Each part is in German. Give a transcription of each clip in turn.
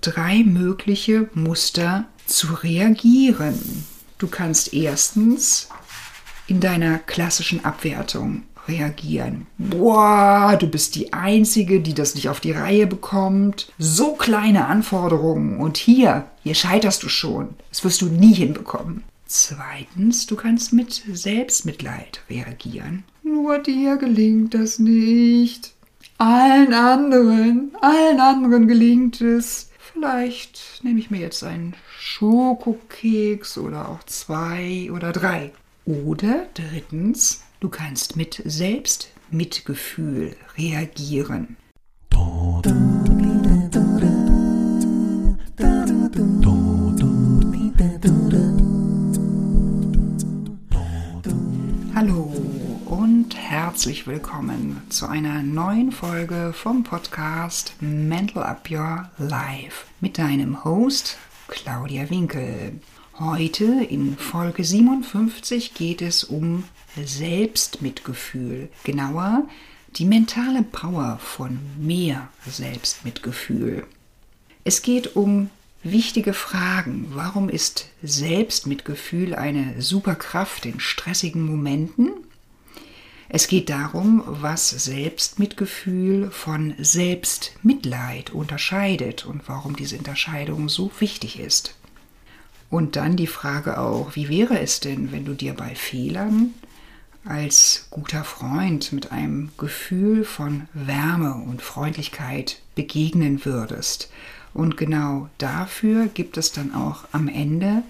drei mögliche Muster zu reagieren. Du kannst erstens in deiner klassischen Abwertung reagieren. Boah, du bist die Einzige, die das nicht auf die Reihe bekommt. So kleine Anforderungen und hier, hier scheiterst du schon. Das wirst du nie hinbekommen. Zweitens, du kannst mit Selbstmitleid reagieren. Nur dir gelingt das nicht. Allen anderen, allen anderen gelingt es. Vielleicht nehme ich mir jetzt einen Schokokeks oder auch zwei oder drei. Oder drittens, du kannst mit Selbstmitgefühl reagieren. Herzlich willkommen zu einer neuen Folge vom Podcast Mental Up Your Life mit deinem Host Claudia Winkel. Heute in Folge 57 geht es um Selbstmitgefühl, genauer die mentale Power von mehr Selbstmitgefühl. Es geht um wichtige Fragen. Warum ist Selbstmitgefühl eine Superkraft in stressigen Momenten? Es geht darum, was Selbstmitgefühl von Selbstmitleid unterscheidet und warum diese Unterscheidung so wichtig ist. Und dann die Frage auch, wie wäre es denn, wenn du dir bei Fehlern als guter Freund mit einem Gefühl von Wärme und Freundlichkeit begegnen würdest? Und genau dafür gibt es dann auch am Ende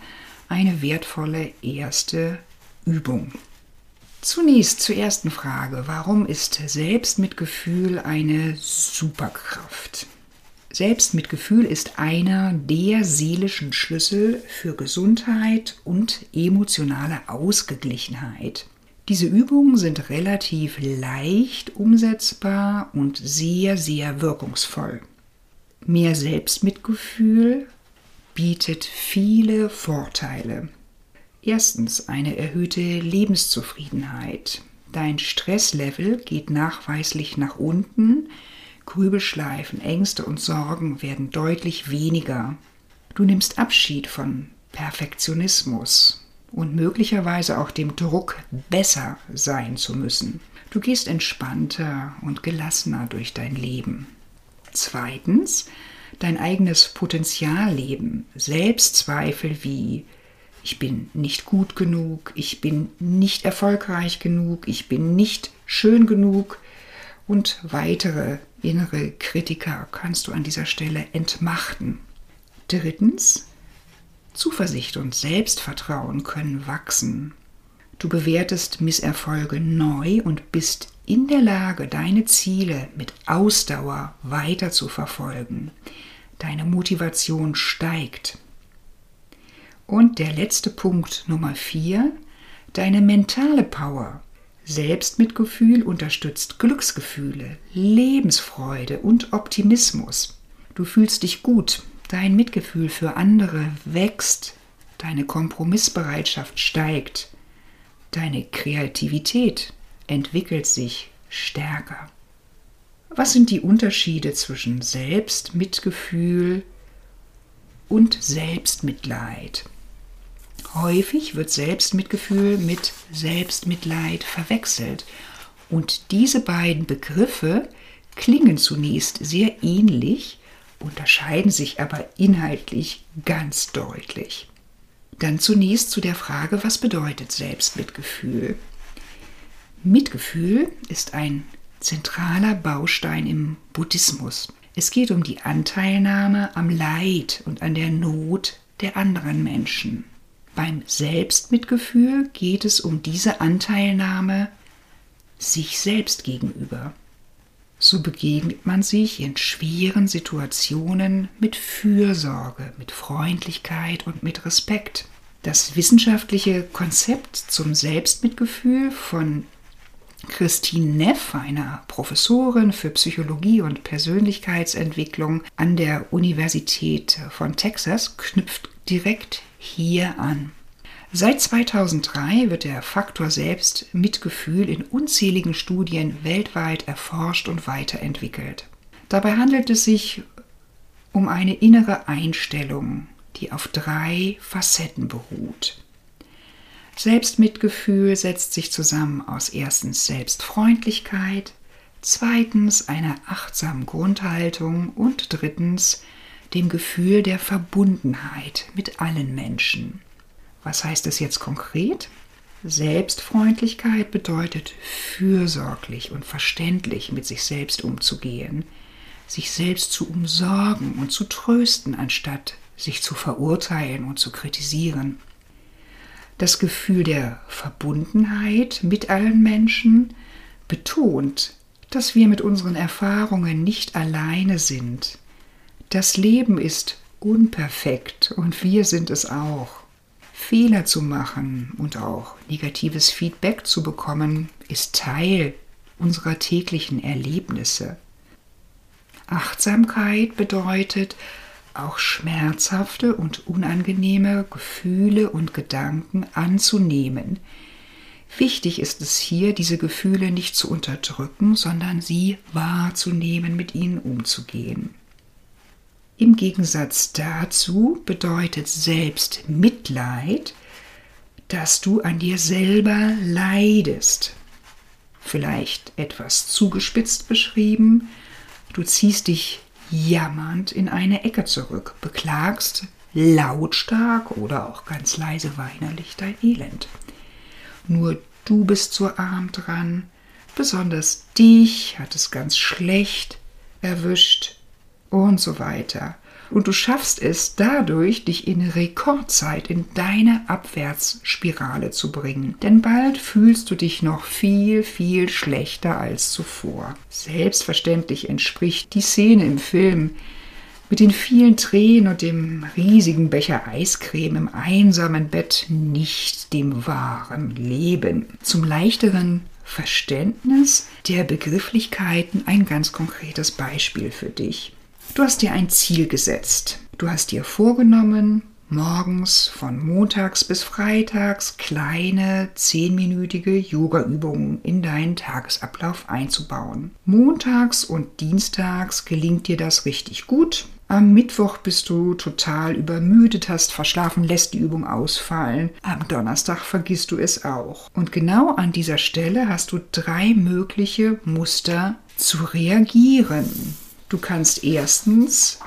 eine wertvolle erste Übung. Zunächst zur ersten Frage, warum ist Selbstmitgefühl eine Superkraft? Selbstmitgefühl ist einer der seelischen Schlüssel für Gesundheit und emotionale Ausgeglichenheit. Diese Übungen sind relativ leicht umsetzbar und sehr, sehr wirkungsvoll. Mehr Selbstmitgefühl bietet viele Vorteile. Erstens eine erhöhte Lebenszufriedenheit. Dein Stresslevel geht nachweislich nach unten, Grübelschleifen, Ängste und Sorgen werden deutlich weniger. Du nimmst Abschied von Perfektionismus und möglicherweise auch dem Druck, besser sein zu müssen. Du gehst entspannter und gelassener durch dein Leben. Zweitens, dein eigenes Potenzialleben, Selbstzweifel wie ich bin nicht gut genug, ich bin nicht erfolgreich genug, ich bin nicht schön genug und weitere innere Kritiker kannst du an dieser Stelle entmachten. Drittens, Zuversicht und Selbstvertrauen können wachsen. Du bewertest Misserfolge neu und bist in der Lage, deine Ziele mit Ausdauer weiter zu verfolgen. Deine Motivation steigt. Und der letzte Punkt Nummer vier, deine mentale Power Selbstmitgefühl unterstützt Glücksgefühle, Lebensfreude und Optimismus. Du fühlst dich gut, dein Mitgefühl für andere wächst, deine Kompromissbereitschaft steigt, deine Kreativität entwickelt sich stärker. Was sind die Unterschiede zwischen Selbstmitgefühl und Selbstmitleid? Häufig wird Selbstmitgefühl mit Selbstmitleid verwechselt. Und diese beiden Begriffe klingen zunächst sehr ähnlich, unterscheiden sich aber inhaltlich ganz deutlich. Dann zunächst zu der Frage, was bedeutet Selbstmitgefühl? Mitgefühl ist ein zentraler Baustein im Buddhismus. Es geht um die Anteilnahme am Leid und an der Not der anderen Menschen. Beim Selbstmitgefühl geht es um diese Anteilnahme sich selbst gegenüber. So begegnet man sich in schweren Situationen mit Fürsorge, mit Freundlichkeit und mit Respekt. Das wissenschaftliche Konzept zum Selbstmitgefühl von Christine Neff, einer Professorin für Psychologie und Persönlichkeitsentwicklung an der Universität von Texas, knüpft direkt hier an. Seit 2003 wird der Faktor Selbstmitgefühl in unzähligen Studien weltweit erforscht und weiterentwickelt. Dabei handelt es sich um eine innere Einstellung, die auf drei Facetten beruht. Selbstmitgefühl setzt sich zusammen aus erstens Selbstfreundlichkeit, zweitens einer achtsamen Grundhaltung und drittens dem Gefühl der Verbundenheit mit allen Menschen. Was heißt das jetzt konkret? Selbstfreundlichkeit bedeutet fürsorglich und verständlich mit sich selbst umzugehen, sich selbst zu umsorgen und zu trösten, anstatt sich zu verurteilen und zu kritisieren. Das Gefühl der Verbundenheit mit allen Menschen betont, dass wir mit unseren Erfahrungen nicht alleine sind. Das Leben ist unperfekt und wir sind es auch. Fehler zu machen und auch negatives Feedback zu bekommen, ist Teil unserer täglichen Erlebnisse. Achtsamkeit bedeutet, auch schmerzhafte und unangenehme Gefühle und Gedanken anzunehmen. Wichtig ist es hier, diese Gefühle nicht zu unterdrücken, sondern sie wahrzunehmen, mit ihnen umzugehen. Im Gegensatz dazu bedeutet Selbstmitleid, dass du an dir selber leidest. Vielleicht etwas zugespitzt beschrieben, du ziehst dich jammernd in eine Ecke zurück, beklagst lautstark oder auch ganz leise weinerlich dein Elend. Nur du bist so arm dran, besonders dich hat es ganz schlecht erwischt und so weiter. Und du schaffst es dadurch, dich in Rekordzeit in deine Abwärtsspirale zu bringen. Denn bald fühlst du dich noch viel, viel schlechter als zuvor. Selbstverständlich entspricht die Szene im Film mit den vielen Tränen und dem riesigen Becher Eiscreme im einsamen Bett nicht dem wahren Leben. Zum leichteren Verständnis der Begrifflichkeiten ein ganz konkretes Beispiel für dich. Du hast dir ein Ziel gesetzt. Du hast dir vorgenommen, morgens von montags bis freitags kleine zehnminütige Yoga-Übungen in deinen Tagesablauf einzubauen. Montags und dienstags gelingt dir das richtig gut. Am Mittwoch bist du total übermüdet, hast verschlafen, lässt die Übung ausfallen. Am Donnerstag vergisst du es auch. Und genau an dieser Stelle hast du drei mögliche Muster zu reagieren. Du kannst erstens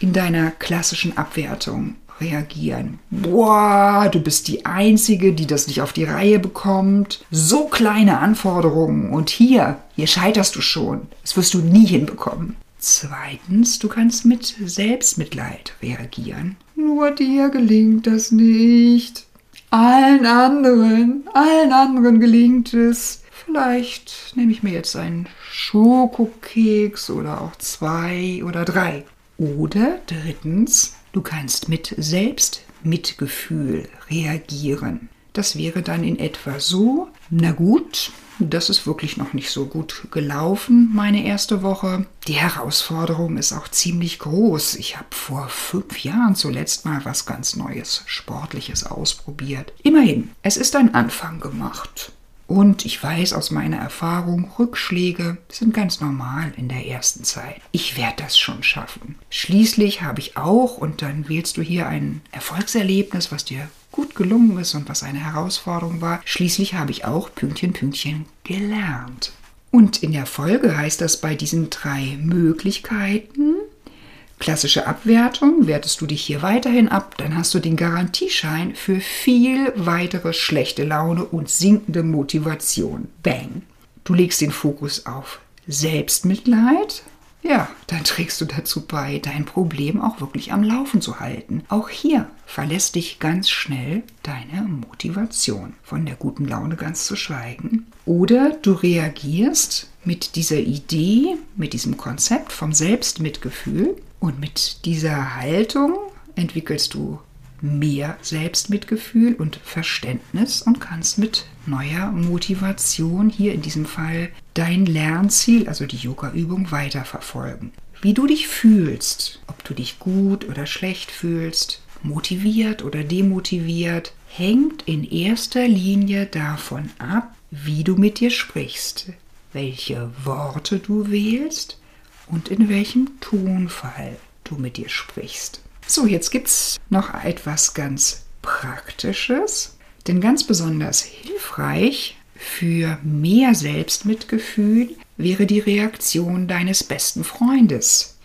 in deiner klassischen Abwertung reagieren. Boah, du bist die Einzige, die das nicht auf die Reihe bekommt. So kleine Anforderungen und hier, hier scheiterst du schon. Das wirst du nie hinbekommen. Zweitens, du kannst mit Selbstmitleid reagieren. Nur dir gelingt das nicht. Allen anderen, allen anderen gelingt es. Vielleicht nehme ich mir jetzt einen Schokokeks oder auch zwei oder drei. Oder drittens, du kannst mit Selbstmitgefühl reagieren. Das wäre dann in etwa so, na gut, das ist wirklich noch nicht so gut gelaufen, meine erste Woche. Die Herausforderung ist auch ziemlich groß. Ich habe vor fünf Jahren zuletzt mal was ganz Neues, Sportliches ausprobiert. Immerhin, es ist ein Anfang gemacht. Und ich weiß aus meiner Erfahrung, Rückschläge sind ganz normal in der ersten Zeit. Ich werde das schon schaffen. Schließlich habe ich auch, und dann wählst du hier ein Erfolgserlebnis, was dir gut gelungen ist und was eine Herausforderung war. Schließlich habe ich auch Pünktchen, Pünktchen gelernt. Und in der Folge heißt das bei diesen drei Möglichkeiten, Klassische Abwertung, wertest du dich hier weiterhin ab, dann hast du den Garantieschein für viel weitere schlechte Laune und sinkende Motivation. Bang. Du legst den Fokus auf Selbstmitleid. Ja, dann trägst du dazu bei, dein Problem auch wirklich am Laufen zu halten. Auch hier verlässt dich ganz schnell deine Motivation, von der guten Laune ganz zu schweigen. Oder du reagierst mit dieser Idee, mit diesem Konzept vom Selbstmitgefühl und mit dieser Haltung entwickelst du mehr Selbstmitgefühl und Verständnis und kannst mit neuer Motivation hier in diesem Fall dein Lernziel, also die Yoga-Übung, weiterverfolgen. Wie du dich fühlst, ob du dich gut oder schlecht fühlst, motiviert oder demotiviert, hängt in erster Linie davon ab, wie du mit dir sprichst, welche Worte du wählst und in welchem Tonfall du mit dir sprichst. So, jetzt gibt es noch etwas ganz Praktisches, denn ganz besonders hilfreich für mehr Selbstmitgefühl wäre die Reaktion deines besten Freundes.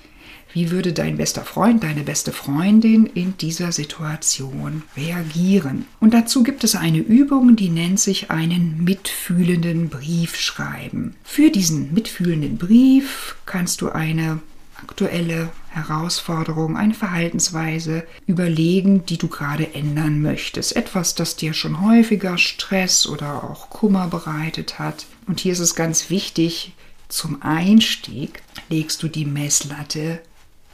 Wie würde dein bester Freund, deine beste Freundin in dieser Situation reagieren? Und dazu gibt es eine Übung, die nennt sich einen mitfühlenden Brief schreiben. Für diesen mitfühlenden Brief kannst du eine aktuelle Herausforderung, eine Verhaltensweise überlegen, die du gerade ändern möchtest. Etwas, das dir schon häufiger Stress oder auch Kummer bereitet hat. Und hier ist es ganz wichtig, zum Einstieg legst du die Messlatte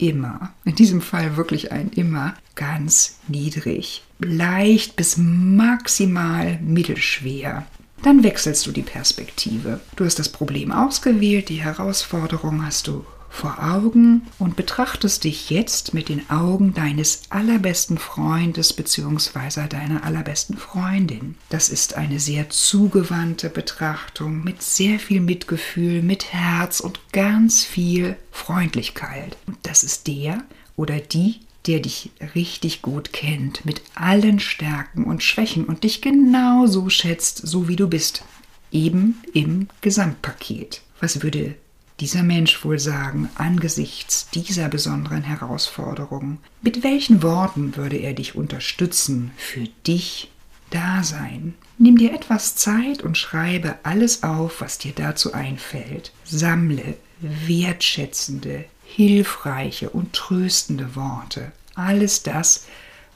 immer, in diesem Fall wirklich ein immer, ganz niedrig. Leicht bis maximal mittelschwer. Dann wechselst du die Perspektive. Du hast das Problem ausgewählt, die Herausforderung hast du vor Augen und betrachtest dich jetzt mit den Augen deines allerbesten Freundes bzw. deiner allerbesten Freundin. Das ist eine sehr zugewandte Betrachtung mit sehr viel Mitgefühl, mit Herz und ganz viel Freundlichkeit. Und das ist der oder die, der dich richtig gut kennt, mit allen Stärken und Schwächen und dich genauso schätzt, so wie du bist. Eben im Gesamtpaket. Was würde dieser Mensch wohl sagen angesichts dieser besonderen Herausforderung? Mit welchen Worten würde er dich unterstützen, für dich da sein? Nimm dir etwas Zeit und schreibe alles auf, was dir dazu einfällt. Sammle wertschätzende, hilfreiche und tröstende Worte. Alles das,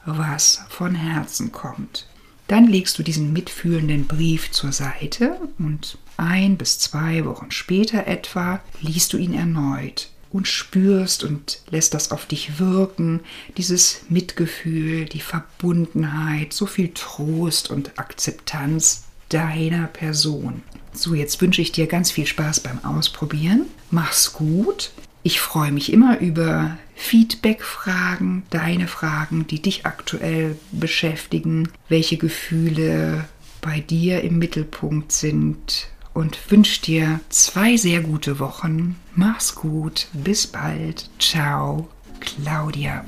was von Herzen kommt. Dann legst du diesen mitfühlenden Brief zur Seite und ein bis zwei Wochen später etwa liest du ihn erneut und spürst und lässt das auf dich wirken, dieses Mitgefühl, die Verbundenheit, so viel Trost und Akzeptanz deiner Person. So, jetzt wünsche ich dir ganz viel Spaß beim Ausprobieren. Mach's gut. Ich freue mich immer über Feedback-Fragen, deine Fragen, die dich aktuell beschäftigen, welche Gefühle bei dir im Mittelpunkt sind und wünsche dir zwei sehr gute Wochen. Mach's gut, bis bald. Ciao, Claudia.